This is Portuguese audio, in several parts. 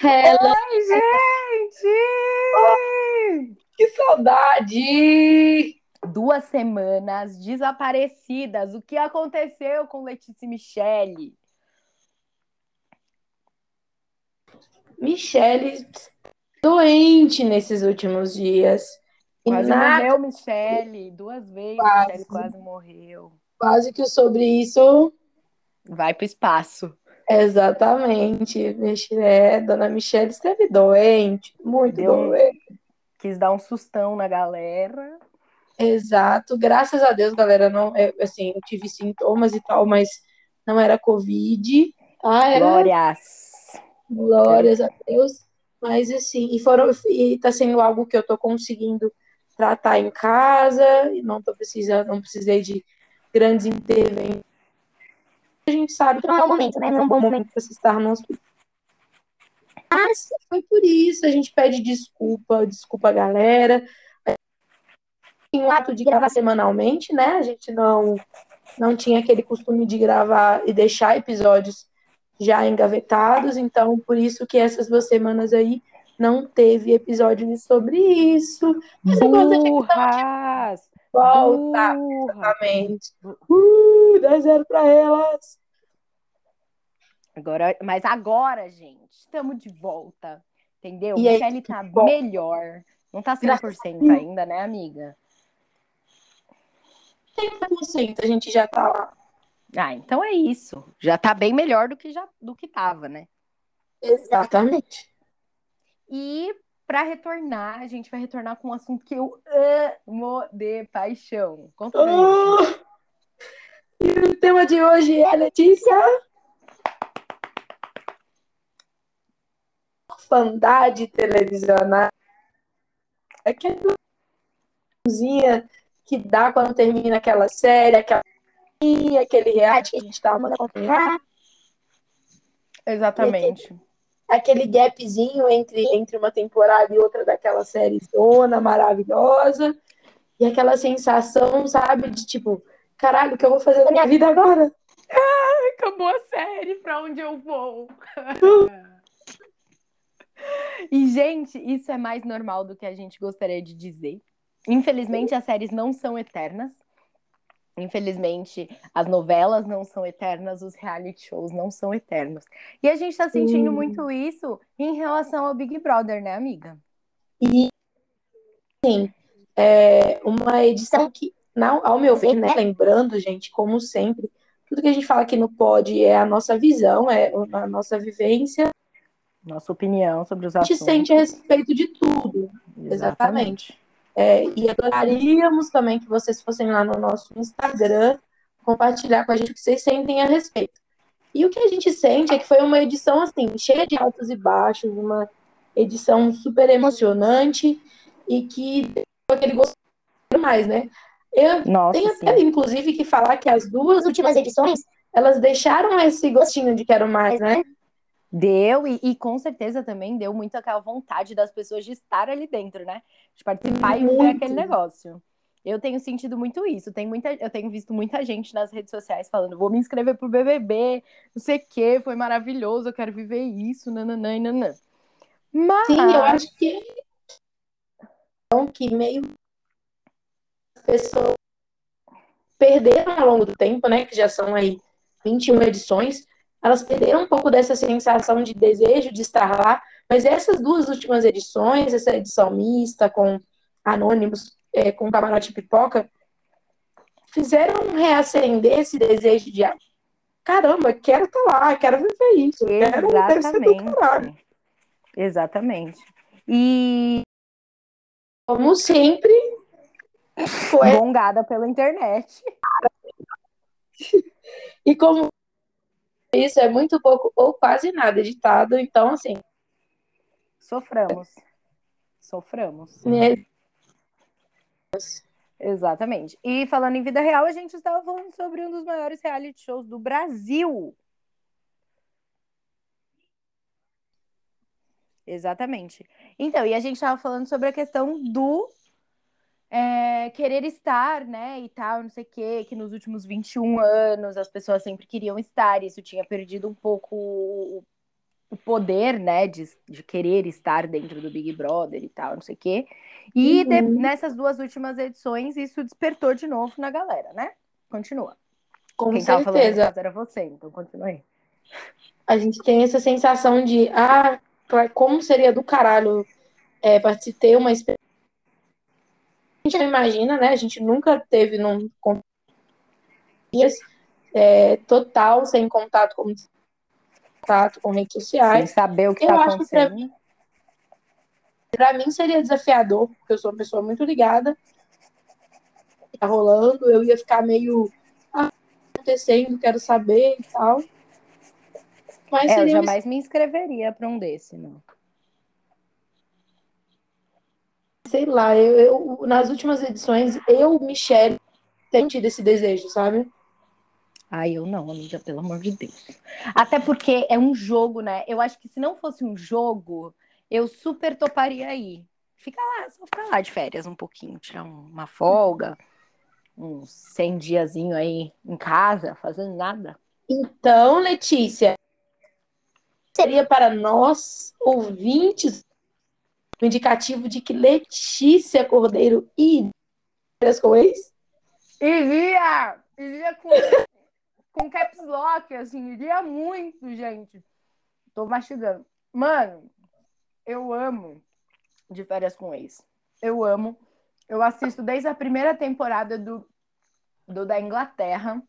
Hello! Oi, gente! Que saudade! Duas semanas desaparecidas. O que aconteceu com Letícia e Michele? Michele doente nesses últimos dias. Quase nada, morreu Michele. Duas vezes Quase. Michele quase morreu. quase que sobre isso. Vai pro espaço. Exatamente. É, Dona Michele esteve doente, muito Deu doente. Quis dar um sustão na galera. Exato. Graças a Deus, galera, não, é, assim, eu tive sintomas e tal, mas não era Covid. Ah, era Glórias. Glórias a Deus. Mas assim, e foram e tá sendo algo que eu tô conseguindo tratar em casa, e não tô precisando, não precisei de grandes intervenções. A gente sabe que não é o momento, né? Não é um bom momento para se estar no hospital. Mas foi por isso, a gente pede desculpa, desculpa galera. Tinha um ato de gravar semanalmente, né? A gente não não tinha aquele costume de gravar e deixar episódios já engavetados, então por isso que essas duas semanas aí não teve episódio sobre isso. Mas é Burras! Volta, Burras! exatamente. Uh, 10 0 para elas. Agora, mas agora, gente, estamos de volta. Entendeu? E aí, Michelle tá bom. melhor. Não tá 100% Graças a Deus. ainda, né, amiga? 30% a gente já tá lá. Ah, então é isso. Já tá bem melhor do que já do que tava, né? Exatamente. E pra retornar, a gente vai retornar com um assunto que eu amo de paixão. Conta. Oh! E o tema de hoje é Letícia. Orfandade televisional. Aquela cozinha que dá quando termina aquela série, aquela aquele reality que a gente tá amando acompanhar. Exatamente. Aquele gapzinho entre, entre uma temporada e outra daquela série zona maravilhosa. E aquela sensação, sabe, de tipo, caralho, o que eu vou fazer na minha vida agora? Acabou a série, pra onde eu vou? e, gente, isso é mais normal do que a gente gostaria de dizer. Infelizmente, as séries não são eternas. Infelizmente, as novelas não são eternas, os reality shows não são eternos. E a gente tá sentindo Sim. muito isso em relação ao Big Brother, né, amiga? E, sim, é uma edição que, não, ao meu ver, né, lembrando, gente, como sempre, tudo que a gente fala aqui no pod é a nossa visão, é a nossa vivência, Nossa opinião sobre os a gente assuntos. sente a respeito de tudo. Exatamente. É, e adoraríamos também que vocês fossem lá no nosso Instagram compartilhar com a gente o que vocês sentem a respeito. E o que a gente sente é que foi uma edição assim, cheia de altos e baixos, uma edição super emocionante e que deu aquele gosto mais, né? Eu Nossa, tenho sim. até, inclusive, que falar que as duas últimas edições elas deixaram esse gostinho de quero mais, né? Deu, e, e com certeza também deu muito aquela vontade das pessoas de estar ali dentro, né? De participar e ver Muito. aquele negócio. Eu tenho sentido muito isso. Tem muita, eu tenho visto muita gente nas redes sociais falando: vou me inscrever pro BBB, não sei o quê, foi maravilhoso, eu quero viver isso, nananã e nanã. Mas, Sim, eu acho que então, que meio as pessoas perderam ao longo do tempo, né? Que já são aí 21 edições, elas perderam um pouco dessa sensação de desejo de estar lá. Mas essas duas últimas edições, essa edição mista com anônimos, é, com camarote pipoca, fizeram reacender esse desejo de ah, caramba, quero estar lá, quero viver isso, quero deve ser do caralho. exatamente. E Como sempre, foi gongada pela internet. E como isso é muito pouco ou quase nada editado, então assim, Soframos. Soframos. né, Exatamente. E falando em vida real, a gente estava falando sobre um dos maiores reality shows do Brasil. Exatamente. Então, e a gente estava falando sobre a questão do é, querer estar, né, e tal, não sei o quê, que nos últimos 21 anos as pessoas sempre queriam estar, e isso tinha perdido um pouco o, o poder, né, de, de querer estar dentro do Big Brother e tal, não sei o quê. E de, Uhum. nessas duas últimas edições, isso despertou de novo na galera, né? Continua. Com Quem certeza. era você, então continua aí. A gente tem essa sensação de, ah, como seria do caralho é, participar ter uma experiência. A gente não imagina, né? A gente nunca teve num é, total, sem contato com contato com redes Sem sociais. saber o que Eu tá acho que pra acontecendo. Pra mim seria desafiador, porque eu sou uma pessoa muito ligada. Tá rolando, eu ia ficar meio ah, tá acontecendo, quero saber e tal. Mas É, eu jamais me inscreveria pra um desse, não. Sei lá, eu, eu- nas últimas edições, eu, Michelle, tenho tido esse desejo, sabe? Ai, eu não, amiga, pelo amor de Deus. Até porque é um jogo, né? Eu acho que se não fosse um jogo, eu super toparia aí. Fica lá, só ficar lá de férias um pouquinho, tirar um- uma folga, uns 100 diazinho aí em casa, fazendo nada. Então, Letícia, seria para nós, ouvintes, o indicativo de que Letícia Cordeiro e com ex? Iria! Iria com, com caps lock, assim, iria muito, gente. Tô mastigando. Mano, eu amo de férias com ex. Eu amo. Eu assisto desde a primeira temporada do, do da Inglaterra.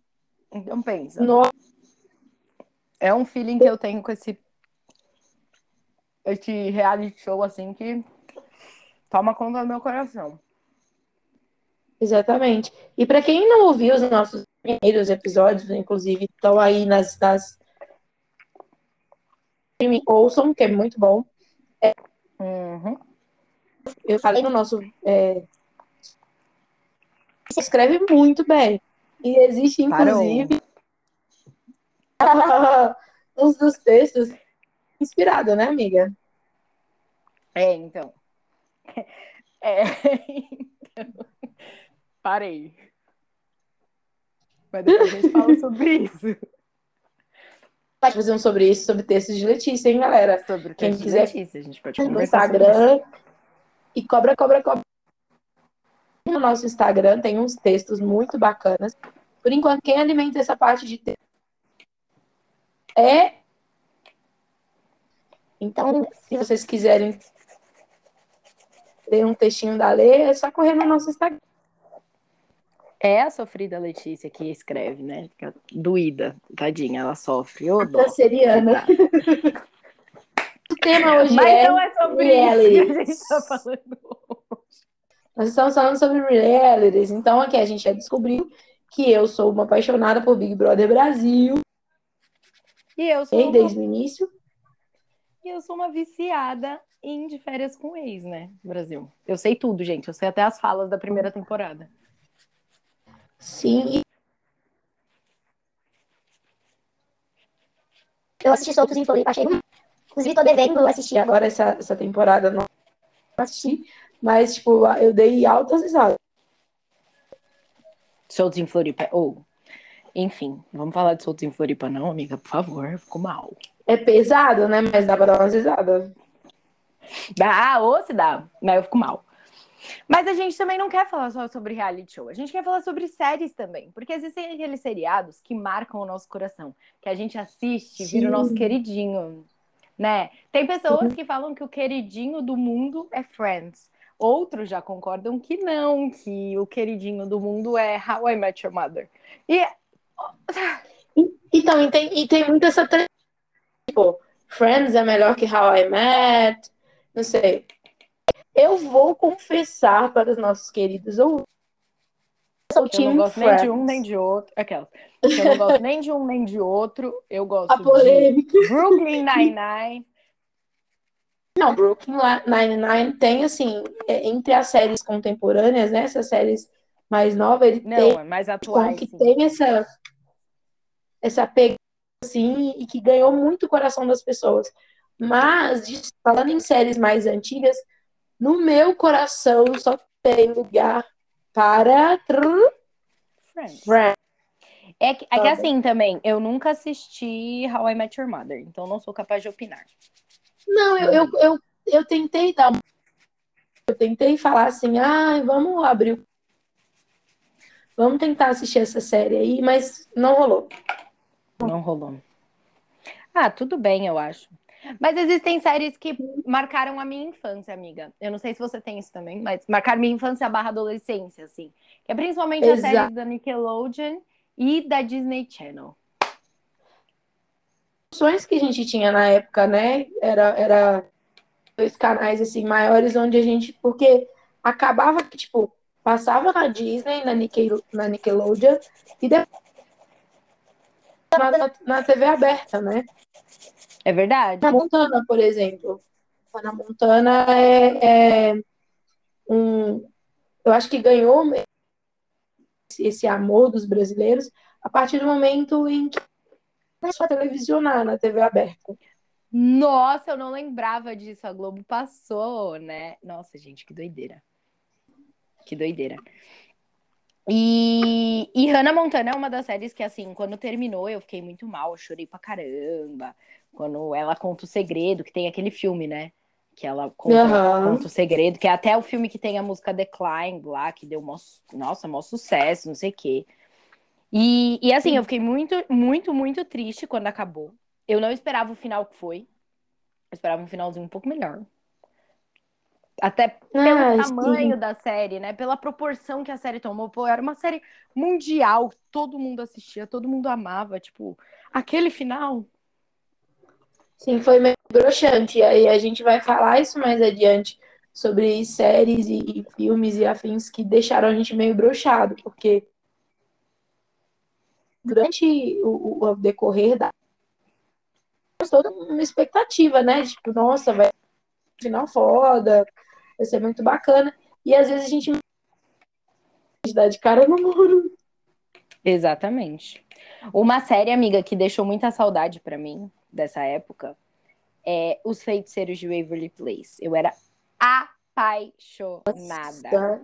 Então pensa. Nossa, É um feeling que eu tenho com esse esse reality show assim que toma conta do meu coração. exatamente. E para quem não ouviu os nossos primeiros episódios, inclusive, estão aí nas, nas... ouçam, que é muito bom. Uhum. Eu falei no nosso. É... Você escreve muito bem. E existe, inclusive, uns dos textos inspirado, né, amiga? É, então. É, então. Parei. Mas depois a gente fala sobre isso. Pode fazer um sobre isso, sobre textos de Letícia, hein, galera? Sobre o Quem quiser- Letícia, a gente pode No conversar isso. Instagram. E cobra, cobra, cobra. No nosso Instagram tem uns textos muito bacanas. Por enquanto, quem alimenta essa parte de texto é. Então, se vocês quiserem ler um textinho da Lê, é só correr no nosso Instagram. É a sofrida Letícia que escreve, né? Fica doída, tadinha, ela sofre. Ô, dó. Canceriana. O tema hoje Mas é. não é sobre isso que a gente tá falando. Nós estamos falando sobre realities. Então, aqui a gente já descobriu que eu sou uma apaixonada por Big Brother Brasil, E eu sou, desde o início. E eu sou uma viciada em de férias com ex, né? Brasil. Eu sei tudo, gente. Eu sei até as falas da primeira temporada. Sim, Eu assisti soltos em Floripa, achei. Inclusive, tô devendo assistir agora. agora essa, essa temporada não assisti, mas, tipo, eu dei altas risadas. Soltos em Floripa. Ou, enfim, vamos falar de soltos em Floripa, não, amiga? Por favor, ficou mal. É pesado, né? Mas dá pra dar umas risadas. Dá, ou se dá, mas eu fico mal. Mas a gente também não quer falar só sobre reality show, a gente quer falar sobre séries também, porque existem aqueles seriados que marcam o nosso coração, que a gente assiste, vira o nosso queridinho, né? Tem pessoas que falam que o queridinho do mundo é Friends. Outros já concordam que não, que o queridinho do mundo é How I Met Your Mother. E Então, e tem, e tem muito essa. tre- Tipo, Friends é melhor que How I Met. Não sei. Eu vou confessar para os nossos queridos ouvintes. Eu não gosto nem de Friends. um nem de outro. Aquela. Que eu não gosto nem de um nem de outro. Eu gosto A de. Brooklyn Nine-Nine. Não, Brooklyn Nine-Nine tem, assim, é, entre as séries contemporâneas, né? Essas séries mais novas, ele Não, tem é mais atuais. que sim. tem essa, essa pegada, assim, e que ganhou muito o coração das pessoas. Mas, falando em séries mais antigas, no meu coração só tem lugar para Friends. Friends. É que, é que assim também, eu nunca assisti How I Met Your Mother, então não sou capaz de opinar. Não, eu, eu, eu, eu tentei dar. um- Eu tentei falar assim, ah, vamos abrir. o- Vamos tentar assistir essa série aí, mas não rolou. Não rolou. Ah, tudo bem, eu acho. Mas existem séries que marcaram a minha infância, amiga. Eu não sei se você tem isso também, mas marcaram minha infância barra adolescência, assim. Que é principalmente as Exato. séries da Nickelodeon e da Disney Channel. opções que a gente tinha na época, né? Era, era dois canais assim maiores onde a gente, porque acabava que tipo passava na Disney, na, Nickel, na Nickelodeon e depois na, na, na TV aberta, né? É verdade? Na Montana, por exemplo, na Montana é, é um, eu acho que ganhou esse, esse amor dos brasileiros a partir do momento em que começou a televisionar na TV aberta. Nossa, eu não lembrava disso. A Globo passou, né? Nossa, gente, que doideira. Que doideira. E, e Hannah Montana é uma das séries que, assim, quando terminou, eu fiquei muito mal, eu chorei pra caramba. Quando ela conta o segredo, que tem aquele filme, né? Que ela conta, Aham. conta o segredo, que é até o filme que tem a música Decline lá, que deu mó, nossa, mó sucesso, não sei o quê. E, e assim, eu fiquei muito, muito, muito triste quando acabou. Eu não esperava o final que foi. Eu esperava um finalzinho um pouco melhor. Até pelo Ah, tamanho sim. da série, né? Pela proporção que a série tomou. Pô, era uma série mundial, todo mundo assistia, todo mundo amava. Tipo, aquele final. Sim, foi meio broxante. E aí a gente vai falar isso mais adiante sobre séries e, filmes e afins que deixaram a gente meio broxado, porque durante o, o decorrer da toda uma expectativa, né? Tipo, nossa, vai final foda, vai ser muito bacana. E às vezes a gente dá de cara no muro. Exatamente. Uma série, amiga, que deixou muita saudade pra mim dessa época é Os Feiticeiros de Waverly Place. Eu era apaixonada.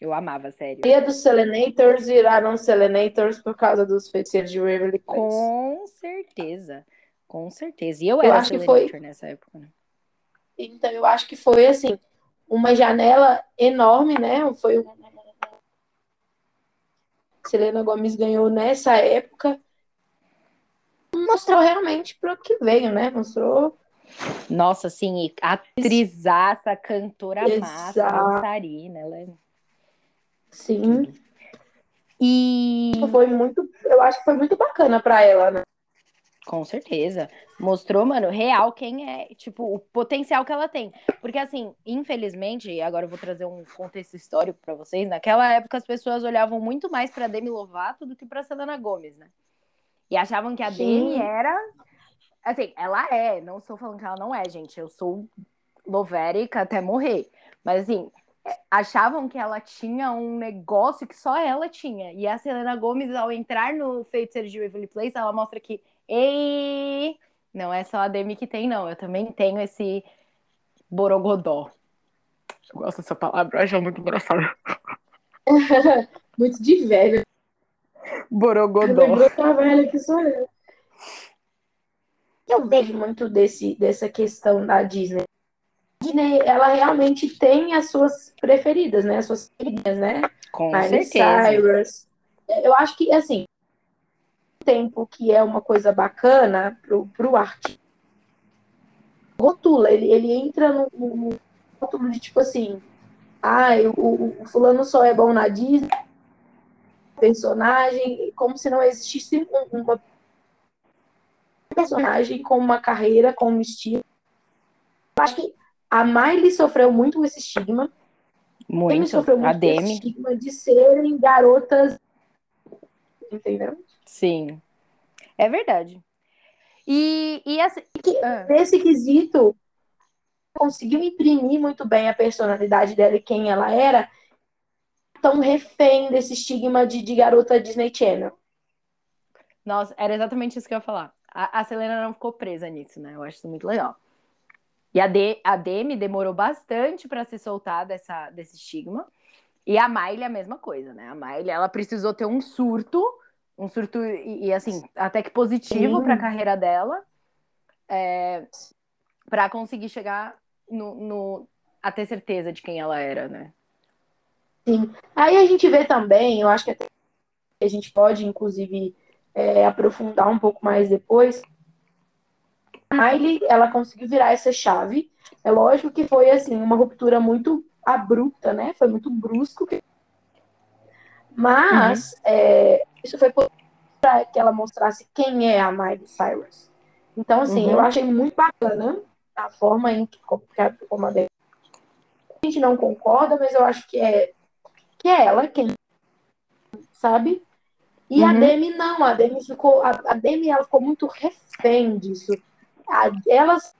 Eu amava a série. E dos Selenators viraram Selenators por causa dos feiticeiros de Waverly Place. Com certeza. Com certeza. E eu Eu era acho que Selenator foi- nessa época, né? Então, eu acho que foi assim, uma janela enorme, né? Foi um... Selena Gomes ganhou nessa época. Mostrou realmente para o que veio, né? Mostrou. Nossa, assim, atrizaça, cantora massa, Exato. dançarina. Ela é... Sim, E foi muito. Eu acho que foi muito bacana para ela, né? Com certeza. Mostrou, mano, real quem é, tipo, o potencial que ela tem. Porque, assim, infelizmente, e agora eu vou trazer um contexto histórico pra vocês, naquela época as pessoas olhavam muito mais pra Demi Lovato do que pra Selena Gomes, né? E achavam que a Sim. Demi era. Assim, ela é, não estou falando que ela não é, gente. Eu sou lovérica até morrer. Mas, assim, é, achavam que ela tinha um negócio que só ela tinha. E a Selena Gomes, ao entrar no Feiticeiro de Waverly Place, ela mostra que Ei! Não é só a Demi que tem, não. Eu também tenho esse borogodó. Eu gosto dessa palavra, eu acho muito engraçada. Muito de velho. Borogodó. Lembrou que a velha que sou eu. Eu vejo muito desse, dessa questão da Disney. A Disney, ela realmente tem as suas preferidas, né? As suas queridinhas, né? Com Miley certeza. Cyrus. Eu acho que, assim, tempo que é uma coisa bacana pro, pro arte. Rotula, ele, ele entra no, no, rótulo de tipo assim, ah, o, o, o fulano só é bom na Disney, personagem, como se não existisse um- uma personagem com uma carreira, com um estilo. Eu acho que a Miley sofreu muito com esse estigma. Muito. sofreu A muito esse Demi, estigma de serem garotas. Entendeu? Sim. É verdade. E, e assim. Ah, Nesse quesito, conseguiu imprimir muito bem a personalidade dela e quem ela era, tão refém desse estigma de, de garota Disney Channel. nossa, era exatamente isso que eu ia falar. A, a Selena não ficou presa nisso, né? Eu acho isso muito legal. E a, De, a Demi demorou bastante pra se soltar dessa, desse estigma. E a Miley a mesma coisa, né? A Miley, ela precisou ter um surto, um surto, e, e assim, até que positivo para a carreira dela, é, para conseguir chegar no, no, a ter certeza de quem ela era, né? Sim. Aí a gente vê também, eu acho que a gente pode, inclusive, é, aprofundar um pouco mais depois. A Miley, ela conseguiu virar essa chave. É lógico que foi, assim, uma ruptura muito abrupta, né? Foi muito brusco. Mas uhum. é, isso foi para que ela mostrasse quem é a Miley Cyrus. Então, assim, uhum. eu achei muito bacana a forma em que, como, como a gente não concorda, mas eu acho que é que é ela quem sabe? E uhum. a Demi não, a Demi ficou, a, a Demi ela ficou muito refém disso. A, elas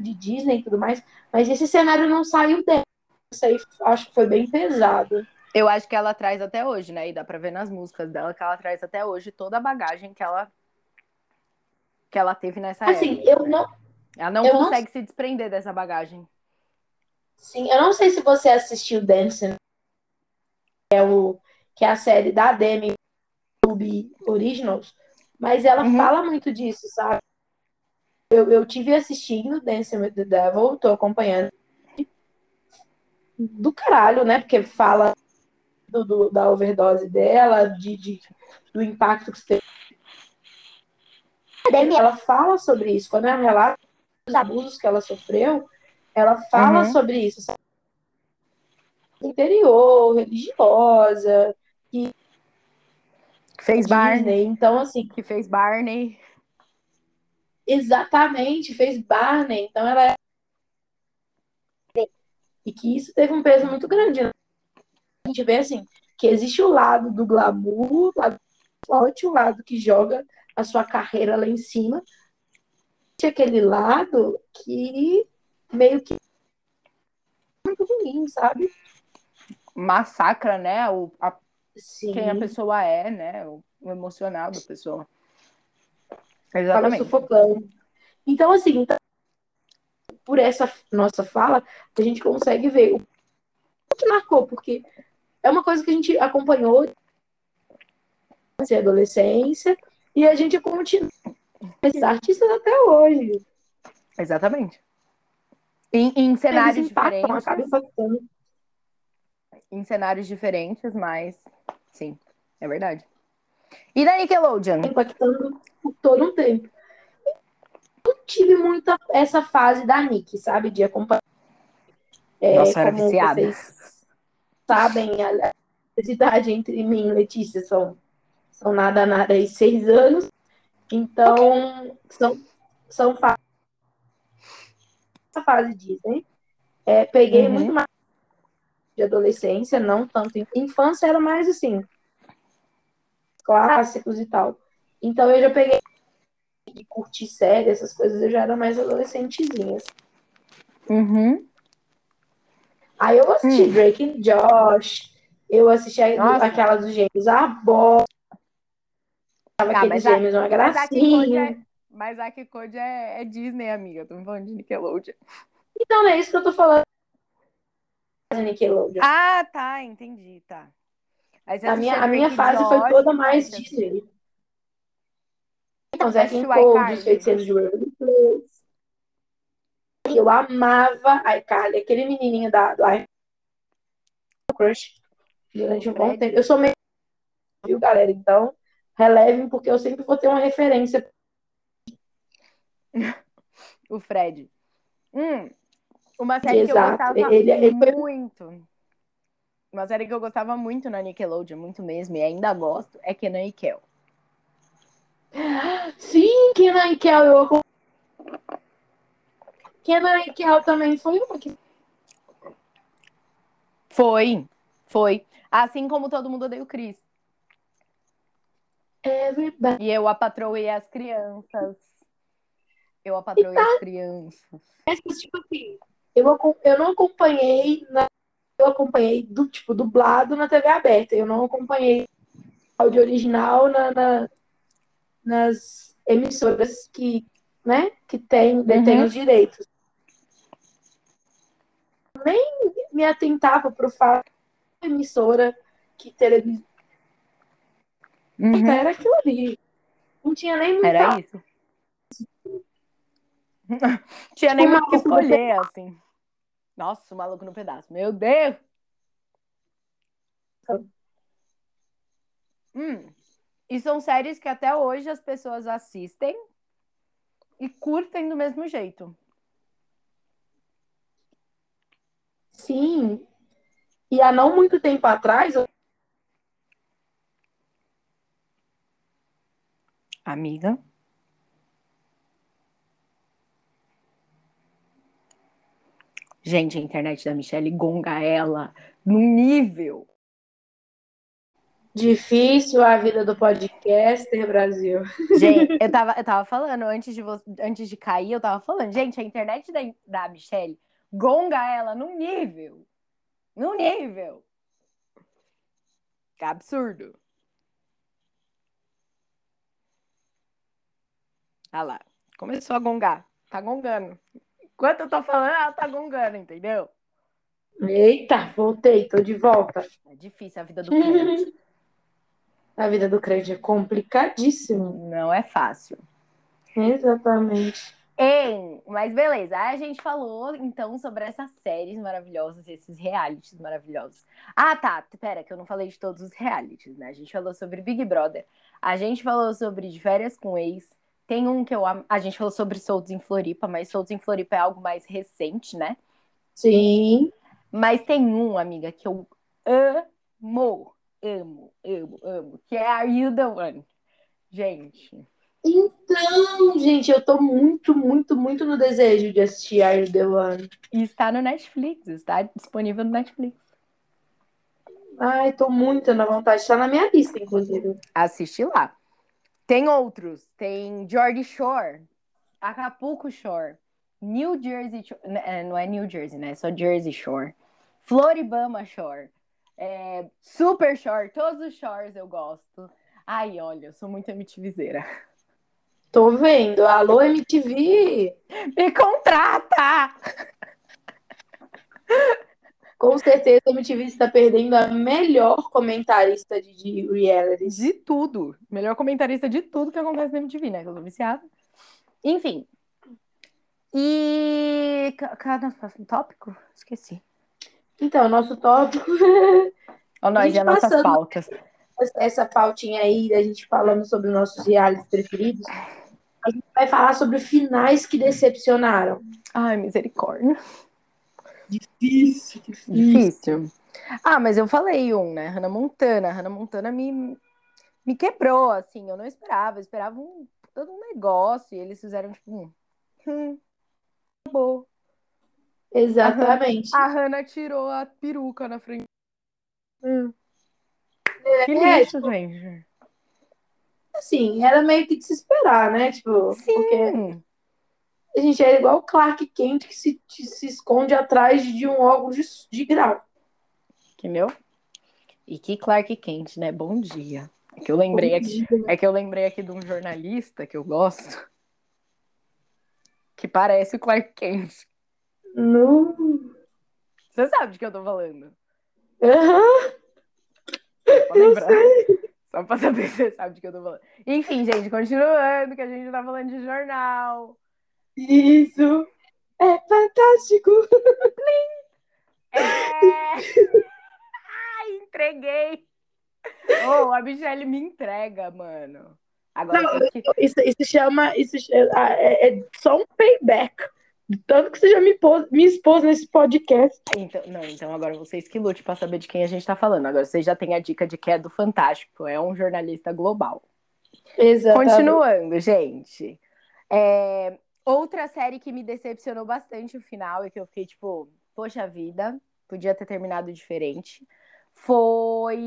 de Disney e tudo mais, mas esse cenário não saiu dela. Isso aí acho que foi bem pesado. Eu acho que ela traz até hoje, né? E dá pra ver nas músicas dela que ela traz até hoje toda a bagagem que ela que ela teve nessa assim, época. eu não. Ela não consegue não... se desprender dessa bagagem. Sim, eu não sei se você assistiu Dancing, que é, o, que é a série da Demi YouTube Originals, mas ela uhum. fala muito disso, sabe? Eu, eu tive assistindo Dancing with the Devil, tô acompanhando. Do caralho, né? Porque fala do, do da overdose dela, de, de, do impacto que você teve ela fala sobre isso. Quando ela relata os abusos que ela sofreu, ela fala uhum. sobre isso. Sabe? Interior, religiosa, que fez Disney. Barney. Então, assim. Que fez Barney. Exatamente, fez Barney. Então ela é. E que isso teve um peso muito grande. Né? A gente vê assim, que existe o lado do glamour, o lado forte, o lado que joga a sua carreira lá em cima. Tinha aquele lado que meio que muito ruim, sabe? Massacra, né? O, a, quem a pessoa é, né? O, o emocional da pessoa. Exatamente. sufocando. Então, assim, então, por essa nossa fala, a gente consegue ver o que marcou, porque é uma coisa que a gente acompanhou na adolescência, e a gente continua esses artistas até hoje. Exatamente. Em, em cenários impactam, diferentes. Em cenários diferentes, mas sim, é verdade. E da Nickelodeon? Impactando por todo um tempo. Eu tive muita essa fase da Nick, sabe? De acompanhar. É, Nossa, era viciada. Vocês sabem, a idade entre mim e Letícia são são nada, nada aí, seis anos. Então, são, são fases. Fase Disney. É, peguei uhum. muito mais de adolescência, não tanto infância, era mais assim, clássicos e tal. Então eu já peguei de curtir série, essas coisas, eu já era mais adolescentezinha. Uhum. Aí eu assisti hum. Drake e Josh, eu assisti Nossa. aquela dos gêmeos, a Bob, Tava ah, aqueles gêmeos, uma gracinha. Mas a Kikode é, é, Disney, amiga. Tô falando de Nickelodeon. Então, não é isso que eu tô falando. Nickelodeon. Ah, tá. Entendi, tá. A minha, a minha fase George, foi toda mais Disney. Então, Zé Code, os feiticeiros de Waverly Place. Eu amava a iCarly, aquele menininho da, do Crush durante um bom tempo. Eu sou meio viu, galera? Então, relevem, porque eu sempre vou ter uma referência. o Fred. Hum, uma série Exato. que eu gostava ele, ele foi... muito. Uma série que eu gostava muito na Nickelodeon, muito mesmo, e ainda gosto, é Kenan e Kel. Sim, Kenan e Kel, eu Kenan e Kel também foi uma que... Foi, foi. Assim como todo mundo odeia o Chris. Everybody. E eu apatroei as crianças. Eu apatroei tá... as crianças. É tipo assim, eu, eu não acompanhei na, eu acompanhei do tipo dublado na TV aberta. Eu não acompanhei áudio original na, na nas emissoras que, né, que tem, detêm uhum. os direitos. Nem me atentava pro fato da emissora que televisão Uhum, era aquilo ali. Não tinha nem muita Era isso. Tinha nem Tipo, muito o que escolher, assim. Nossa, o maluco no pedaço. Meu Deus! Hum. E são séries que até hoje as pessoas assistem e curtem do mesmo jeito. Sim. E há não muito tempo atrás, eu- Amiga. Gente, a internet da Michelle gonga ela num nível. difícil a vida do podcaster Brasil. Gente, eu tava, eu tava falando, antes de, vo- antes de cair, eu tava falando, gente, a internet da, da Michelle gonga ela num nível. Num nível. Que absurdo. Olha lá. Começou a gongar. Tá gongando. Enquanto eu tô falando, ela tá gongando, entendeu? Eita, voltei, tô de volta. É difícil a vida do crente. A vida do crente é complicadíssima. Não é fácil. Exatamente. Hein? Mas beleza, a gente falou então sobre essas séries maravilhosas, esses realities maravilhosos. Ah, tá, pera, que eu não falei de todos os realities, né? A gente falou sobre Big Brother, a gente falou sobre De Férias com Ex, tem um que eu amo, a gente falou sobre Soltos em Floripa, mas Soltos em Floripa é algo mais recente, né? Sim. Mas tem um, amiga, que eu amo, amo, amo, amo, que é Are You The One? Gente, Então, gente, eu tô muito, muito, muito no desejo de assistir Are You The One. e está no Netflix, está disponível no Netflix. Ai, tô muito na vontade. Tá na minha lista, inclusive. assiste lá. Tem outros, tem Geordie Shore, Acapulco Shore, New Jersey, é, não é New Jersey, né? É só Jersey Shore, Floribama Shore, é, Super Shore, todos os shores eu gosto. Ai, olha, eu sou muito MTVzeira. Tô vendo. Alô, MTV! Me contrata! Com certeza a MTV está perdendo a melhor comentarista de, de reality. De tudo. Melhor comentarista de tudo que acontece na MTV, né? Que eu tô viciada. Enfim. E. ca- Qual é o nosso próximo tópico? Esqueci. Então, nosso tópico, Ó, nós Gente, e as nossas pautas. essa pautinha aí da gente falando sobre os nossos realities preferidos, a gente vai falar sobre finais que decepcionaram. Ai, misericórdia. Difícil, Difícil. Ah, mas eu falei um, né? Hannah Montana. Hannah Montana me, me quebrou, assim. Eu não esperava. Eu esperava um, todo um negócio. E eles fizeram, tipo, um. Hum, acabou. Exatamente. A Hannah tirou a peruca na frente. Hum. Que É, lixo, gente. Assim, era meio que de se esperar, né? Tipo, porque Sim. a gente era igual o Clark Kent que se, que se esconde atrás de um óculos de, de grau. Entendeu? E que Clark Kent, né? Bom dia. É que eu lembrei aqui. É que eu lembrei aqui de um jornalista que eu gosto. Que parece o Clark Kent. No... Você sabe de que eu tô falando. Aham, Pra lembrar. Só pra saber se você sabe de que eu tô falando. Enfim, gente, continuando, que a gente tá falando de jornal. isso. É fantástico. É... Ai, entreguei. Oh, a Michelle me entrega, mano. Agora, Não, Isso, isso chama. Isso chama- é, é só um payback. Tanto que você já me, pôs, me expôs nesse podcast. Então, não, então agora vocês que lute pra saber de quem a gente tá falando. Agora vocês já têm a dica de que é do Fantástico, é um jornalista global. Exatamente. Continuando, gente. É, Outra série que me decepcionou bastante o final e que eu fiquei tipo, poxa vida, podia ter terminado diferente, foi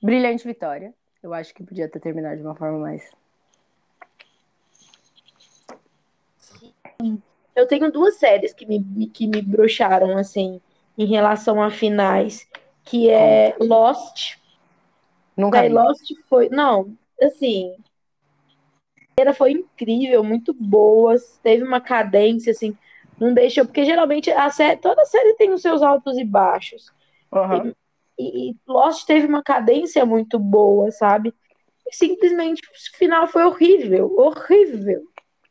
Brilhante Vitória. Eu acho que podia ter terminado de uma forma mais. Eu tenho duas séries que me, que me broxaram, assim, em relação a finais, que é Lost. Nunca Daí vi. Lost foi. Não, assim. A primeira foi incrível, muito boa. Teve uma cadência, assim. Não deixou, porque geralmente a série, toda série tem os seus altos e baixos. Uhum. E, e Lost teve uma cadência muito boa, sabe? E simplesmente o final foi horrível, horrível,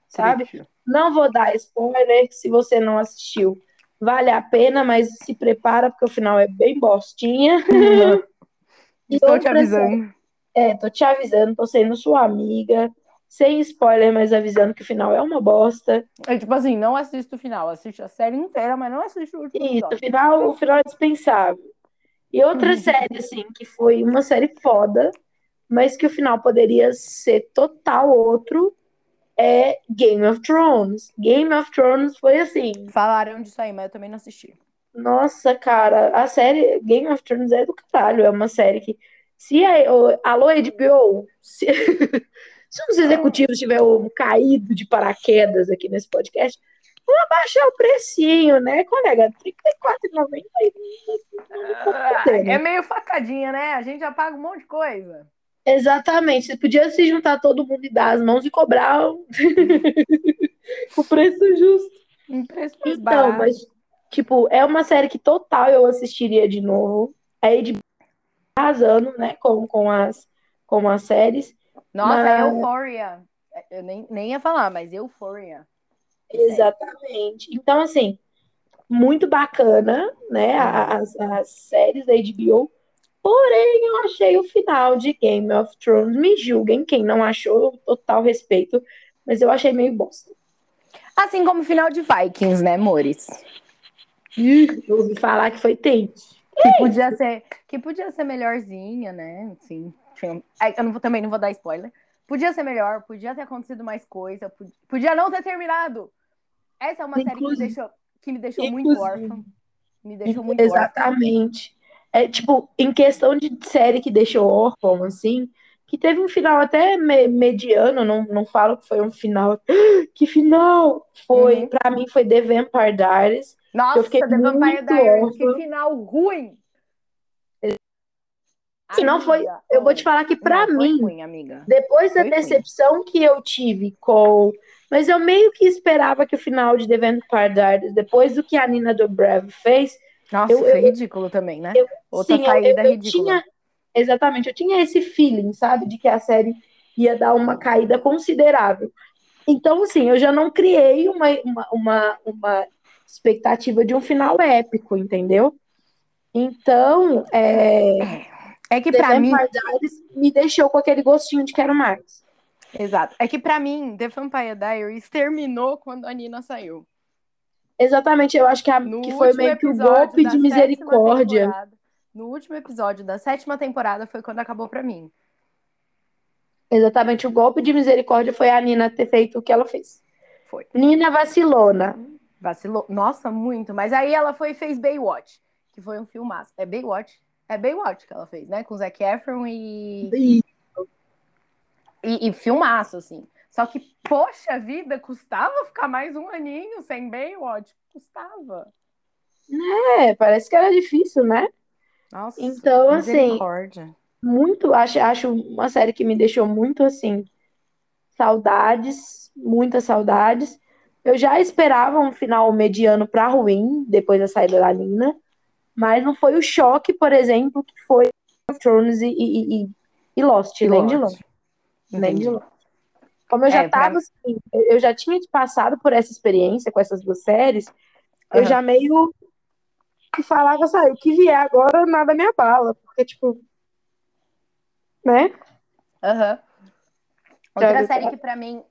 sabe? Triste. Não vou dar spoiler se você não assistiu. Vale a pena, mas se prepara porque o final é bem bostinha. E Estou te avisando. É, tô te avisando, tô sendo sua amiga, sem spoiler, mas avisando que o final é uma bosta. É tipo assim, não assista o final, assiste a série inteira, mas não assiste o último Isso, o final, o final é dispensável. E outra série, assim, que foi uma série foda, mas que o final poderia ser total outro, é Game of Thrones. Game of Thrones foi assim, Falaram disso aí, mas eu também não assisti. nossa, cara, a série Game of Thrones é do caralho, é uma série que se a, alô HBO, se, se um dos executivos tiver um caído de paraquedas aqui nesse podcast, vamos abaixar o precinho, né, colega? R$ 34,90 aí. né? É meio facadinha, né? A gente já paga um monte de coisa. Exatamente. Você podia se juntar todo mundo e dar as mãos e cobrar o, o preço justo. Um preço Então, barato. mas, tipo, é uma série que total eu assistiria de novo. A HBO arrasando, né, com, com, as, com as séries. Nossa, mas- Euphoria. Eu nem, nem ia falar, mas Euphoria. Exatamente. Então, assim, muito bacana, né, a- as, as séries da HBO. Porém, eu achei o final de Game of Thrones. Me julguem, quem não achou, total respeito. Mas eu achei meio bosta. Assim como o final de Vikings, né, amores? Eu ouvi falar que foi tenso. Que podia ser, que podia ser melhorzinha, né? Assim, eu não vou- também não vou dar spoiler. Podia ser melhor, podia ter acontecido mais coisa, pod- podia não ter terminado. Essa é uma série que me Inclusive- deixou, que me deixou muito Inclusive. órfã. Me deixou muito órfã. Exatamente. É tipo, em questão de série que deixou órfão, assim, que teve um final até me- mediano, não, não falo que foi um final. Que final! Foi, Uhum. pra mim, foi The Vampire Diaries. Nossa, Eu fiquei The Vampire muito Diaries, que órfã. final ruim! Se não foi, eu vou te falar que foi mim, ruim, depois da Foi ruim. decepção que eu tive com. Mas eu meio que esperava que o final de The Vampire Diaries, depois do que a Nina Dobrev fez, Nossa, eu- foi ridículo também, né? Outra Sim, eu- saída eu, eu ridícula. tinha, exatamente, eu tinha esse feeling, sabe, de que a série ia dar uma caída considerável. Então, assim, eu já não criei uma, uma, uma, uma expectativa de um final épico, entendeu? Então, é, É que The pra mim, Diaries me deixou com aquele gostinho de quero mais. exato. É que pra mim, The Vampire Diaries terminou quando a Nina saiu. Exatamente, eu acho que, a- que foi meio que o golpe de misericórdia. No último episódio da sétima temporada foi quando acabou pra mim. Exatamente, o golpe de misericórdia foi a Nina ter feito o que ela fez. Foi. Nina vacilona. Vacilou. Nossa, muito. Mas aí ela foi e fez Baywatch, que foi um filmaço. É Baywatch? É Baywatch que ela fez, né? Com Zac Efron e... E e, e filmaço, assim. Só que, poxa vida, custava ficar mais um aninho sem Baywatch? Custava. É, parece que era difícil, né? Nossa, Então, assim, muito, acho, acho uma série que me deixou muito assim, saudades, muitas saudades. Eu já esperava um final mediano pra ruim depois da saída da Nina, mas não foi o choque, por exemplo, que foi Thrones e, e, e- e Lost, nem de longe, nem de longe. Como eu já É, pra- tava assim, eu eu já tinha passado por essa experiência com essas duas séries, eu Aham. já meio que falava, sabe, o que vier agora nada me abala, porque tipo, né? Aham. Outra Sabe, série que pra mim,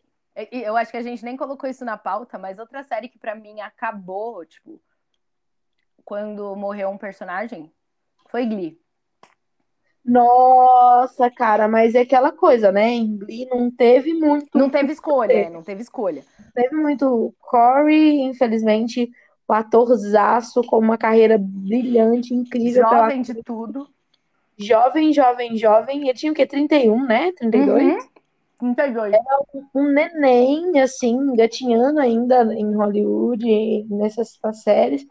eu acho que a gente nem colocou isso na pauta, mas outra série que pra mim acabou, tipo, quando morreu um personagem, foi Glee. Nossa, cara, mas é aquela coisa, né? Em Glee não teve muito, Não teve escolha, né? não teve escolha. teve muito Corey, infelizmente, o atorzaço com uma carreira brilhante, incrível, pela- Jovem de tudo. jovem, jovem, jovem. Ele tinha o quê? 31, né? 32? Uhum. 32. Um neném, assim, engatinhando ainda em Hollywood, nessas séries.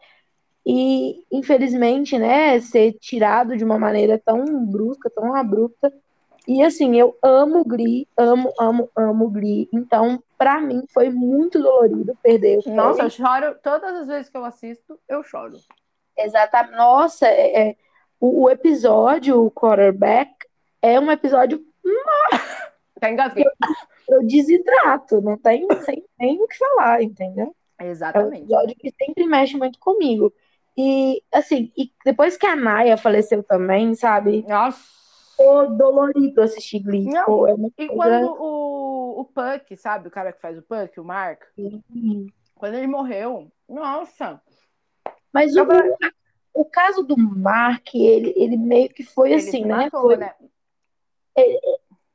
E, infelizmente, né, ser tirado de uma maneira tão brusca, tão abrupta. E, assim, eu amo Glee, amo, amo, amo Glee. Então, pra mim foi muito dolorido perder o Nossa, eu choro. Todas as vezes que eu assisto, eu choro. Exatamente. Nossa, é, é- o, o episódio, o quarterback, é um episódio Tá engasguei. eu desidrato, não tem, nem o que falar, entendeu? É um Exatamente. episódio que sempre mexe muito comigo. E, assim, e depois que a Naya faleceu também, sabe? Nossa. Ficou dolorido assistir Glee. Não, Pô, é E coisa- quando o, o Puck, sabe? O cara que faz o Puck, o Mark, quando ele morreu, nossa. Mas o, Agora- o caso do Mark, ele, ele meio que foi ele assim, né? matou, Foi- né?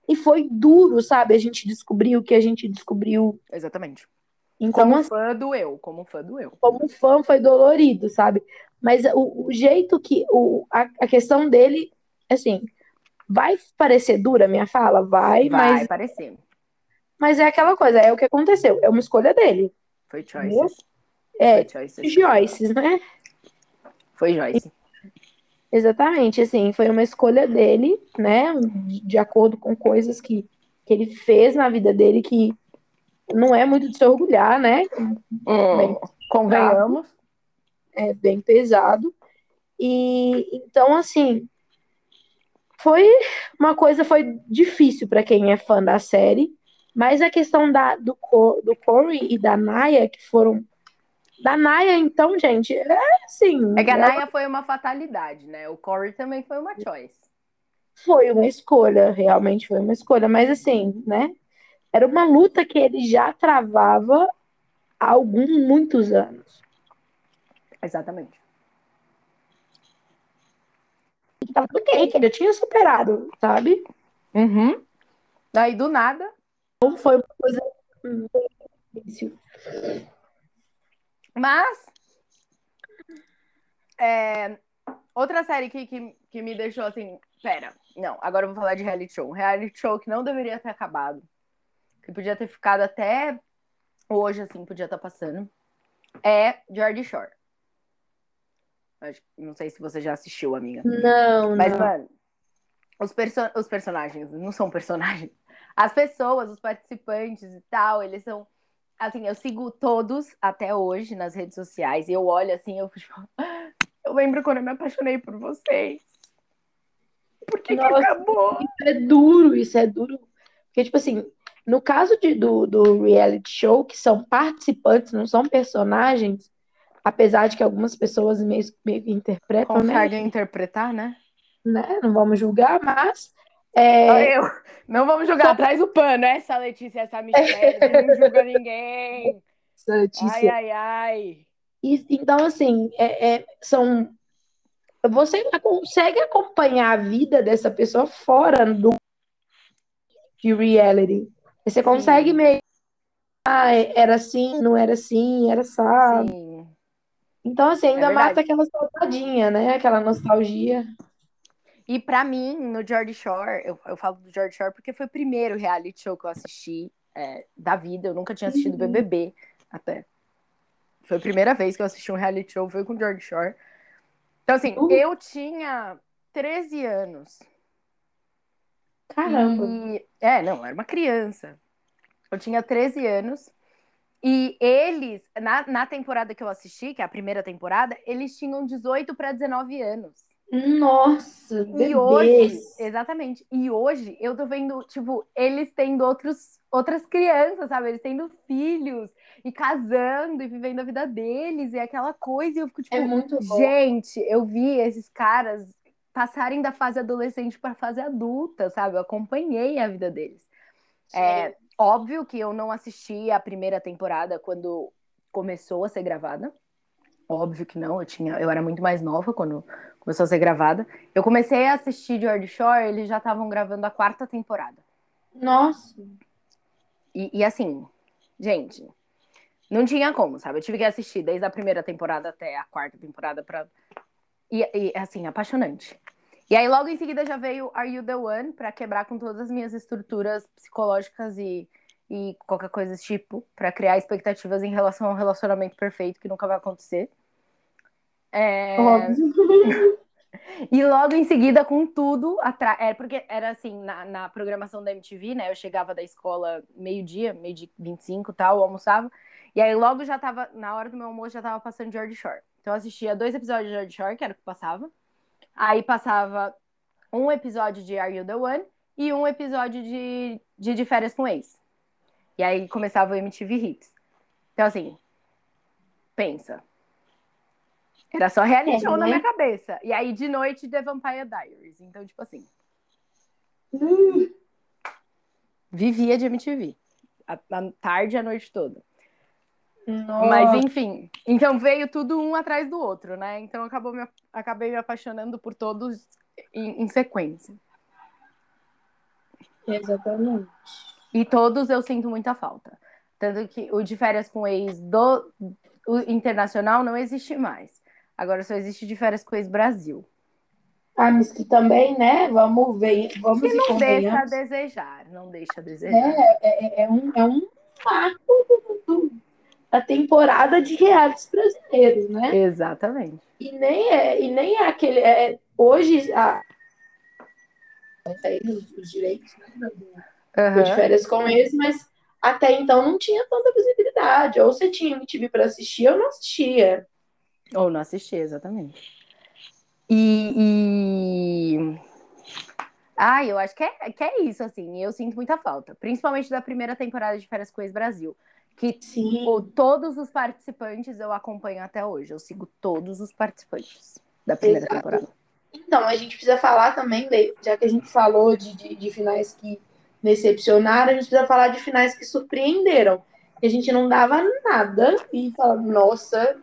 E foi duro, sabe? A gente descobriu o que a gente descobriu Exatamente. Como, fã doeu, como fã doeu. como fã foi dolorido, sabe? Mas o, o jeito que. O, a, a questão dele, assim, vai parecer dura a minha fala? Vai, Vai mas, parecer. mas é aquela coisa, é o que aconteceu, é uma escolha dele. Foi choices. É, Foi choices. Joyce, né? Foi Joyce. Exatamente, assim, foi uma escolha dele, né? De de acordo com coisas que, que ele fez na vida dele que não é muito de se orgulhar, né? Bem, Convenhamos. é bem pesado. E então, assim, foi uma coisa, foi difícil para quem é fã da série, mas a questão da, do, do Corey e da Naya, que foram. Da Naya, então, gente, é assim. É que a Naya foi uma fatalidade, né? O Corey também foi uma choice. Foi uma escolha, realmente foi uma escolha, mas assim, né? Era uma luta que ele já travava há alguns, muitos anos. Exatamente. E tava tudo bem, que ele já tinha superado, sabe? Uhum. Daí, do nada, Então foi uma coisa difícil. Mas. é, outra série que, que, que me deixou assim. Pera, não, agora eu vou falar de reality show. Um reality show que não deveria ter acabado. Que podia ter ficado até hoje, assim, podia estar passando. É Geordie Shore. Não sei se você já assistiu, amiga. Não, Mas, não. mano, os, perso- os personagens não são personagens. As pessoas, os participantes e tal, eles são. Assim, eu sigo todos até hoje nas redes sociais e eu olho assim, eu fico. Eu lembro quando eu me apaixonei por vocês. Por que, que Nossa. acabou? Isso é duro, isso é duro. Porque, tipo assim, no caso de- do, do reality show, que são participantes, não são personagens, apesar de que algumas pessoas meio, meio que interpretam, né? Conseguem interpretar, né? né? Não vamos julgar, mas. é, Eu. Não vamos jogar atrás o pano, essa Letícia, essa Michelle, não julga ninguém. essa Ai, ai, ai. E, então, assim, é, é- são. Você consegue acompanhar a vida dessa pessoa fora do de reality. Você consegue Sim. meio. Ah, era assim, não era assim, era sabe. Sim. Então, assim, ainda É mata aquela saudadinha, né? Aquela nostalgia. E pra mim, no Geordie Shore, eu, eu falo do Geordie Shore porque foi o primeiro reality show que eu assisti é, da vida. Eu nunca tinha assistido Uhum. BBB até. Foi a primeira vez que eu assisti um reality show, foi com o Geordie Shore. Então, assim, Uh. eu tinha 13 anos. Caramba. E, é, não, era uma criança. Eu tinha 13 anos. E eles, na, na temporada que eu assisti, que é a primeira temporada, eles tinham 18 para 19 anos. Nossa, E hoje, exatamente. E hoje eu tô vendo, tipo, eles tendo outros, outras crianças, sabe? Eles tendo filhos e casando e vivendo a vida deles e aquela coisa. E eu fico, tipo, É muito bom. gente, eu vi esses caras passarem da fase adolescente pra fase adulta, sabe? Eu acompanhei a vida deles. É, óbvio que eu não assisti a primeira temporada quando começou a ser gravada. Óbvio que não, eu tinha, eu era muito mais nova quando começou a ser gravada. Eu comecei a assistir Geordie Shore, eles já estavam gravando a quarta temporada. Nossa. E, e assim, gente, não tinha como, sabe? Eu tive que assistir desde a primeira temporada até a quarta temporada pra. E, e assim, apaixonante. E aí, logo em seguida, já veio Are You the One pra quebrar com todas as minhas estruturas psicológicas e, e qualquer coisa desse tipo, pra criar expectativas em relação ao relacionamento perfeito que nunca vai acontecer. É... E logo em seguida, com tudo atrás. É, porque era assim, na, na, programação da MTV, né? Eu chegava da escola meio-dia, meio-dia 25 e tal, almoçava. E aí logo já tava, na hora do meu almoço, já tava passando George Shore. Então eu assistia dois episódios de George Shore, que era o que passava. Aí passava um episódio de Are You the One e um episódio de, de, de Férias com Ex. E aí começava o MTV Hits. Então, assim, pensa. Era só reality é, show na né? minha cabeça. E aí, de noite, The Vampire Diaries. Então, tipo assim. Hum. Vivia de MTV. A, a tarde e a noite toda. Nossa. Mas, enfim. Então, veio tudo um atrás do outro, né? Então, acabou me, acabei me apaixonando por todos em, em sequência. Exatamente. E todos eu sinto muita falta. Tanto que o de férias com ex do internacional não existe mais. Agora só existe de férias com ex-Brasil. Ah, mas que também, né? Vamos ver. Vamos que não deixa a desejar, não deixa a desejar. É, é, é um, é um marco da temporada de reais brasileiros, né? Exatamente. E nem é, e nem é aquele. É, hoje, a, os, os direitos né, uhum. de férias com eles, mas até então não tinha tanta visibilidade. Ou você tinha MTV para assistir, ou não assistia. Ou não assisti, exatamente. E, e... Ah, eu acho que é, que é isso, assim. Eu sinto muita falta. Principalmente da primeira temporada de Férias com Brasil. Que Sim. todos os participantes eu acompanho até hoje. Eu sigo todos os participantes da primeira Exato. temporada. Então, a gente precisa falar também, já que a gente falou de, de, de finais que decepcionaram, a gente precisa falar de finais que surpreenderam. Que a gente não dava nada e falava, nossa,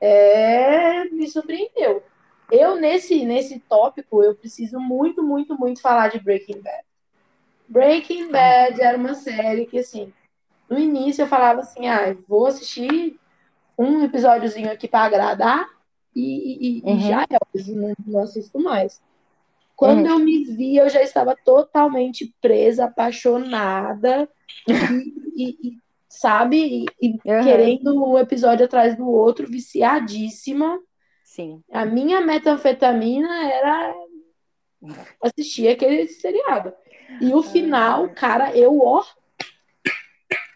é, me surpreendeu. Eu, nesse, nesse tópico, eu preciso muito, muito, muito falar de Breaking Bad. Breaking Bad era uma série que, assim, no início eu falava assim, ah, vou assistir um episódiozinho aqui para agradar e, e, uhum. e já é, não, não assisto mais. Quando uhum. eu me vi, eu já estava totalmente presa, apaixonada e, e, sabe? E, uhum. querendo um episódio atrás do outro, viciadíssima. Sim. A minha metanfetamina era assistir aquele seriado. E o final, cara, eu, ó.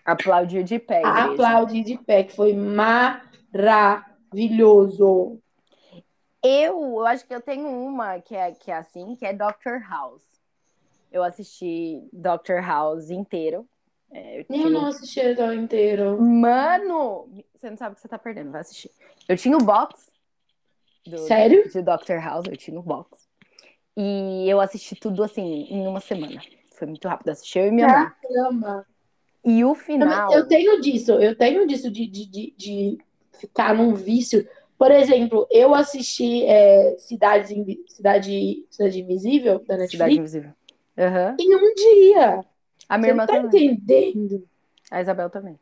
Aplaudiu de pé. Aplaudi de pé, que foi maravilhoso. Eu, eu acho que eu tenho uma que é, que é assim, que é Doctor House. Eu assisti Doctor House inteiro. É, eu, tinha... eu não assisti ele inteiro. Mano, você não sabe o que você tá perdendo, vai assistir. Eu tinha o box. Do, Sério? De Doctor House, eu tinha o box. E eu assisti tudo assim, em uma semana. Foi muito rápido assistir, eu e minha mãe. E o final. Eu tenho disso, eu tenho disso de, de, de, de ficar num vício. Por exemplo, eu assisti é, Cidade, Cidade, Cidade Invisível da Netflix. Cidade Invisível. Uhum. Em um dia. A minha Você irmã tá também. entendendo? A Isabel também.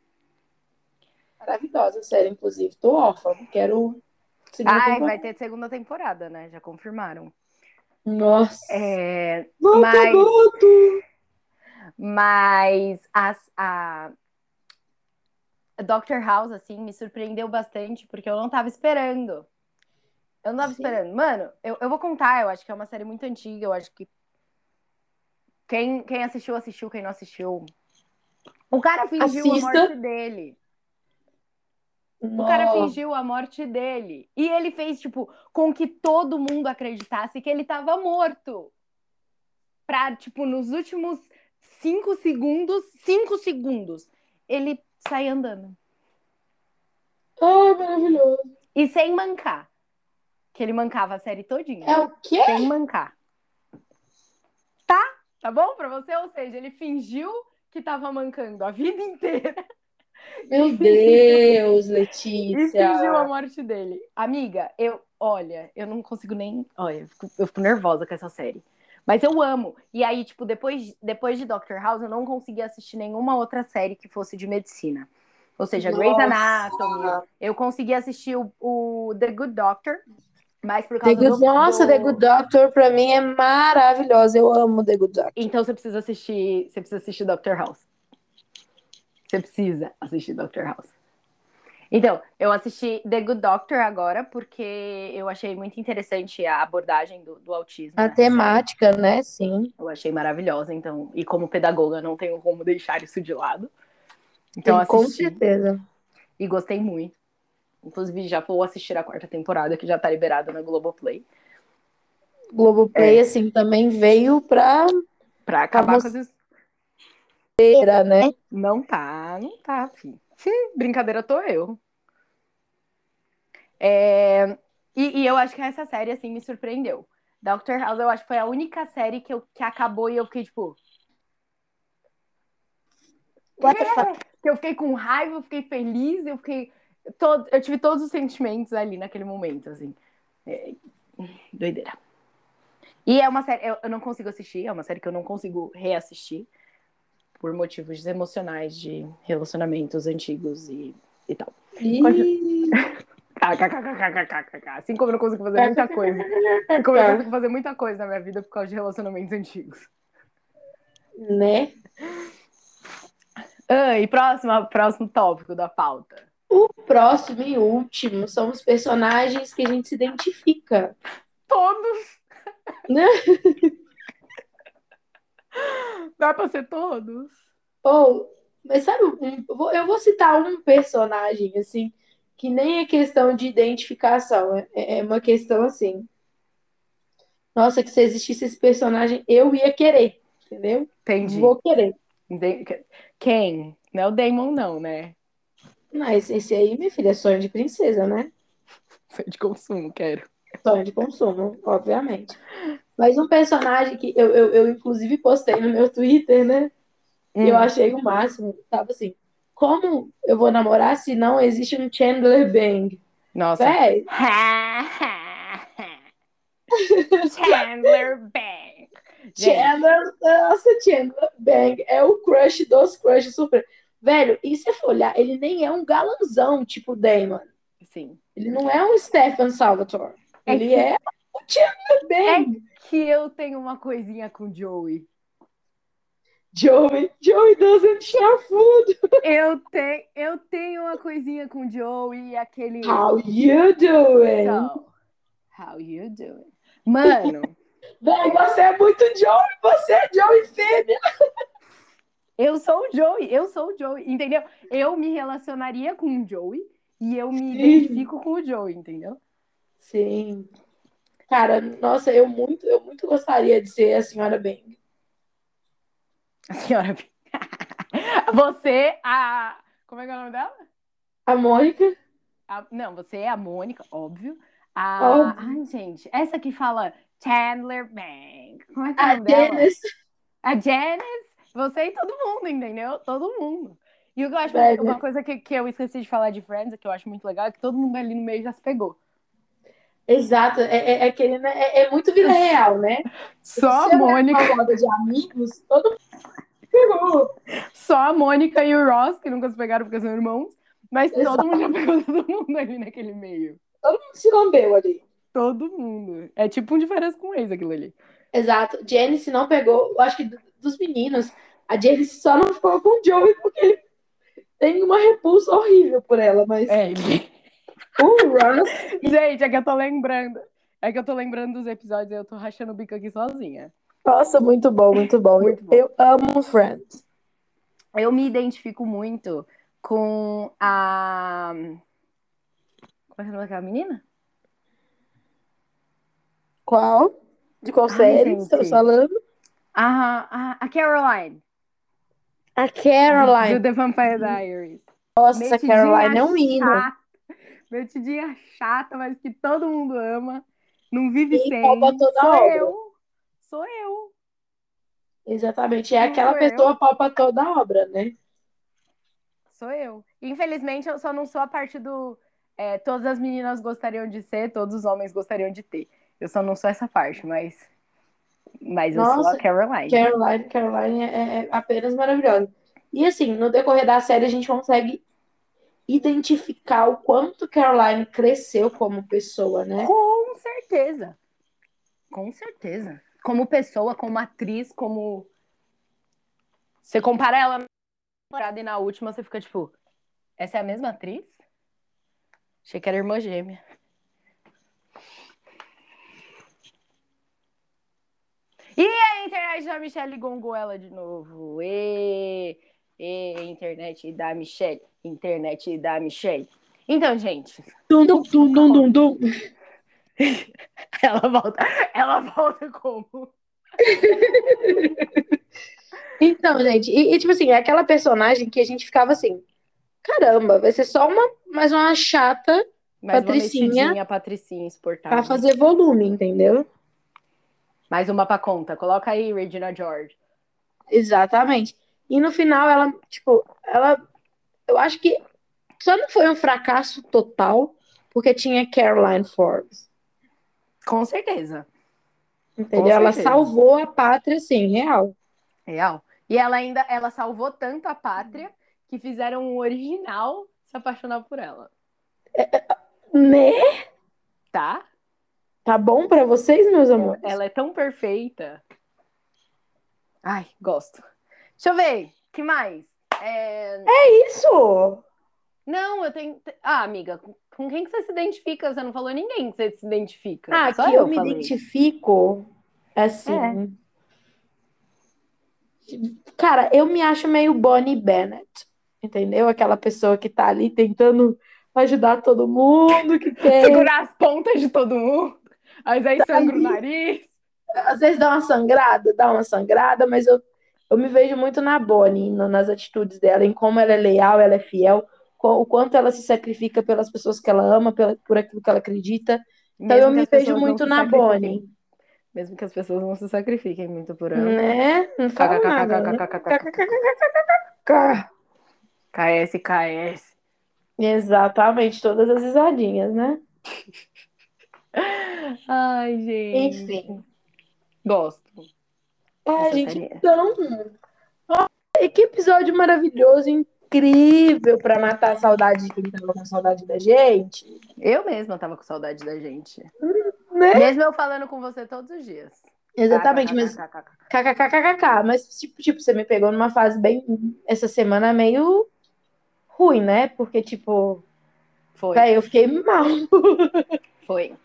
Maravilhosa série, inclusive. Tô órfã, quero. Ai, vai ter segunda temporada, né? Já confirmaram. Nossa. É, Volta, mas. Mas as, a Doctor House, assim, me surpreendeu bastante, porque eu não tava esperando. Eu não tava Sim. esperando. Mano, eu, eu vou contar, eu acho que é uma série muito antiga, eu acho que quem, quem assistiu, assistiu, quem não assistiu. O cara fingiu Assista. a morte dele. O cara fingiu a morte dele. E ele fez, tipo, com que todo mundo acreditasse que ele tava morto. Pra, tipo, nos últimos cinco segundos, cinco segundos, ele sai andando. Ai, maravilhoso. E sem mancar. Que ele mancava a série todinha. É o quê? Sem mancar. Tá? Tá bom pra você? Ou seja, ele fingiu que tava mancando a vida inteira. Meu Deus, Letícia. E fingiu a morte dele. Amiga, eu, olha, eu não consigo nem. Olha, eu fico, eu fico nervosa com essa série. Mas eu amo. E aí, tipo, depois, depois de Doctor House, eu não consegui assistir nenhuma outra série que fosse de medicina. Ou seja, Nossa. Grey's Anatomy. Eu consegui assistir o, o The Good Doctor, mas por causa The Good, do, Nossa. The Good Doctor pra mim é maravilhosa. Eu amo The Good Doctor. Então você precisa assistir, você precisa assistir Doctor House. Você precisa assistir Doctor House. Então, eu assisti The Good Doctor agora porque eu achei muito interessante a abordagem do, do autismo. A né? temática, né? Sim. Eu achei maravilhosa, então, e como pedagoga não tenho como deixar isso de lado. Então, Sim, com assisti certeza. e gostei muito. Inclusive, já vou assistir a quarta temporada, que já tá liberada na Globoplay. Globoplay, É. assim, também veio pra Pra acabar com as né? Não tá, não tá, filho. Brincadeira tô eu. É, E, e eu acho que essa série, assim, me surpreendeu. Doctor House, eu acho que foi a única série que, eu, que acabou e eu fiquei, tipo... What? Que eu fiquei com raiva, eu fiquei feliz, eu fiquei... Todo, eu tive todos os sentimentos ali naquele momento, assim. É, Doideira. E é uma série... Eu, eu não consigo assistir, é uma série que eu não consigo reassistir. Por motivos emocionais de relacionamentos antigos e, e tal. Ih. Assim como eu não consigo fazer muita coisa. Assim como eu não consigo fazer muita coisa na minha vida por causa de relacionamentos antigos. né? Ah, e próximo, próximo tópico da pauta. O próximo e último são os personagens que a gente se identifica. Todos! Né? Dá pra ser todos? Ou, mas sabe, um- eu vou- citar um personagem, assim, que nem é questão de identificação, é, é uma questão assim. Nossa, que se existisse esse personagem, eu ia querer, entendeu? Entendi. Vou querer. Quem? Não é o Damon, não, né? Mas esse aí, minha filha, é sonho de princesa, né? Foi de consumo, quero. Sonho de consumo, obviamente. Mas um personagem que eu, eu, eu inclusive postei no meu Twitter, né? E eu Hum. achei o máximo. Tava assim, como eu vou namorar se não existe um Chandler Bang? Nossa. Véi, Chandler Bang. Chandler, nossa, Chandler Bang é o crush dos crushes super. Velho, e se for olhar, ele nem é um galanzão tipo Damon. sim. Ele não é um Stephen Salvatore. É Ele que- é o Chandler Bang. Que eu tenho uma coisinha com Joey. Joey, Joey doesn't share food. Eu, te, eu tenho uma coisinha com Joey e aquele. How you doing? So, how you doing? Mano, Véi, você é muito Joey, você é Joey fêmea. eu sou o Joey, eu sou o Joey, entendeu? Eu me relacionaria com o Joey e eu me Sim. identifico com o Joey, entendeu? Sim. Cara, nossa, eu muito, eu muito gostaria de ser a senhora Bang. A senhora. Você, a. Como é que é o nome dela? A Mônica, A- não, você é a Mônica, óbvio. A... Óbvio. Ai, gente, essa que fala Chandler Bang. Como é que é o nome dela? Janice. A Janice, você e todo mundo, entendeu? Todo mundo. E o que eu acho uma coisa que, que eu esqueci de falar de Friends, que eu acho muito legal, é que todo mundo ali no meio já se pegou. Exato, é, é, é, querendo- é, é muito vida real, né? Só a Se Mônica, Uma roda de amigos, todo mundo só a Mônica e o Ross, que nunca se pegaram porque são irmãos, mas todo Exato. mundo já pegou todo mundo ali naquele meio. Todo mundo se lambeu ali. Todo mundo. É tipo um diferença com ex aquilo ali. Exato. Janice não pegou, eu acho que do- dos meninos, a Janice só não ficou com o Joey porque ele tem uma repulsa horrível por ela, mas É, ele. o Ross, Gente, é que eu tô lembrando. É que eu tô lembrando dos episódios e eu tô rachando o bico aqui sozinha. nossa, muito bom, muito bom. Muito bom. Eu amo Friends. Eu me identifico muito com a. Como é que é o nome daquela menina? Qual? De qual Ai, série gente. estamos falando? A, a, a Caroline. A Do Caroline. The Vampire Diaries. Nossa, Metidinha Caroline é um hino. Chata, Metidinha chata, mas que todo mundo ama. Não vive E sem. toda Sou obra. eu. Sou eu. Exatamente. É Não aquela pessoa palpa toda a obra, né? Sou eu. Infelizmente, eu só não sou a parte do. é, todas as meninas gostariam de ser, todos os homens gostariam de ter. Eu só não sou essa parte, mas. Mas eu sou Nossa, a Caroline. Caroline, Caroline é, é apenas maravilhosa. E assim, no decorrer da série a gente consegue identificar o quanto Caroline cresceu como pessoa, né? Com certeza. Com certeza. Como pessoa, como atriz, como. Você compara ela na temporada e na última, você fica tipo. Essa é a mesma atriz? Achei que era irmã gêmea. E a internet da Michelle gongou ela de novo. E, e internet da Michelle. Internet da Michelle. Então, gente. Dum, dum, dum, dum, dum, dum. Ela volta. Ela volta como? Então, gente, e, e, tipo assim, é aquela personagem que a gente ficava assim, caramba, vai ser só uma, mais uma chata Mais Patricinha. uma Patricinha exportável. pra fazer volume, entendeu? Mais uma pra conta. Coloca aí, Regina George. Exatamente. E no final ela, tipo, ela, eu acho que só não foi um fracasso total, porque tinha Caroline Forbes, Com certeza. entendeu? Com Ela certeza. salvou a pátria, assim, real. Real. E ela ainda, ela salvou tanto a pátria que fizeram um original se apaixonar por ela. Né? Tá? Tá bom pra vocês, meus amores? Ela é tão perfeita. Ai, gosto. Deixa eu ver. que mais? É, Isso! Não, eu tenho. Ah, amiga, com- quem que você se identifica? Você não falou ninguém que você se identifica. Ah, Só que eu eu me falei. identifico, assim. É. Cara, eu me acho meio Bonnie Bennett, entendeu? Aquela pessoa que tá ali tentando ajudar todo mundo, que. Segurar as pontas de todo mundo. Mas aí sangra o nariz. Às vezes dá uma sangrada, dá uma sangrada, mas eu, eu me vejo muito na Bonnie, nas atitudes dela, em como ela é leal, ela é fiel, o quanto ela se sacrifica pelas pessoas que ela ama, por aquilo que ela acredita. Então Mesmo eu me vejo muito na Bonnie. Mesmo que as pessoas não se sacrifiquem muito por ela. Né? Não fala nada. KS, KS. Exatamente, todas as risadinhas, né? Ai, gente. Enfim. Gosto. Ah, Essa gente, série é. então. Ó, que episódio maravilhoso, incrível pra matar a saudade de quem tava com saudade da gente. Eu mesma tava com saudade da gente. Né? Mesmo eu falando com você todos os dias. Exatamente, mas KKKKK. kkkk, mas tipo, tipo, você me pegou numa fase bem essa semana meio ruim, né? Porque tipo, Foi, véi, eu fiquei mal. foi.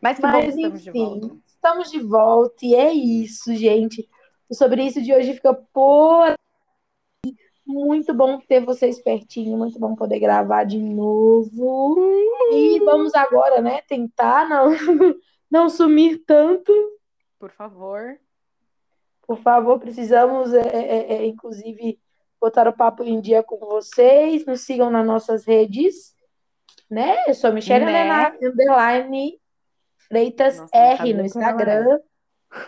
Mas que bom Mas que estamos de volta. Estamos de volta e é isso, gente. O sobre isso de hoje fica por. Muito bom ter vocês pertinho, muito bom poder gravar de novo. E vamos agora, né, tentar não, não sumir tanto. Por favor. Por favor, precisamos, é, é, é, inclusive, botar o papo em dia com vocês. Nos sigam nas nossas redes, né? Eu sou Michelle Né? Underline Freitas Nossa, R no Instagram.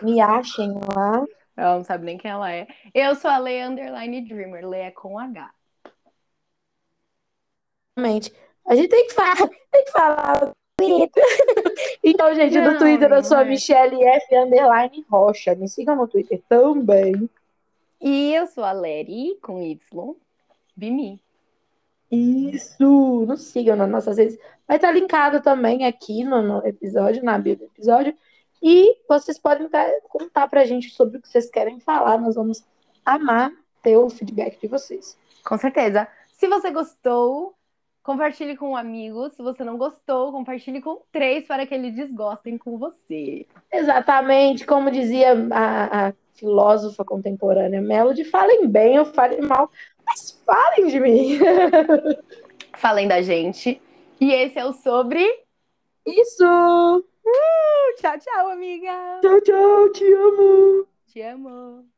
Me achem lá. Ela não sabe nem quem ela é. Eu sou a Leia Underline Dreamer. Leia com H. Realmente. A gente tem que falar, tem que falar. Então, gente, no Não, Twitter eu sou a é. Michelle F Underline Rocha. Me sigam no Twitter também. E eu sou a Leri com Y. Bimi. Isso, nos sigam nas nossas redes. Vai estar linkado também aqui no, no episódio, na bio do episódio. E vocês podem contar pra gente sobre o que vocês querem falar. Nós vamos amar ter o feedback de vocês. Com certeza. Se você gostou, compartilhe com um amigo. Se você não gostou, compartilhe com três para que eles desgostem com você. Exatamente, como dizia a, a filósofa contemporânea Melody, falem bem ou falem mal, mas falem de mim. Falem da gente. E esse é o sobre. Isso! Tchau, tchau, amiga. Tchau, tchau, te amo! Te amo.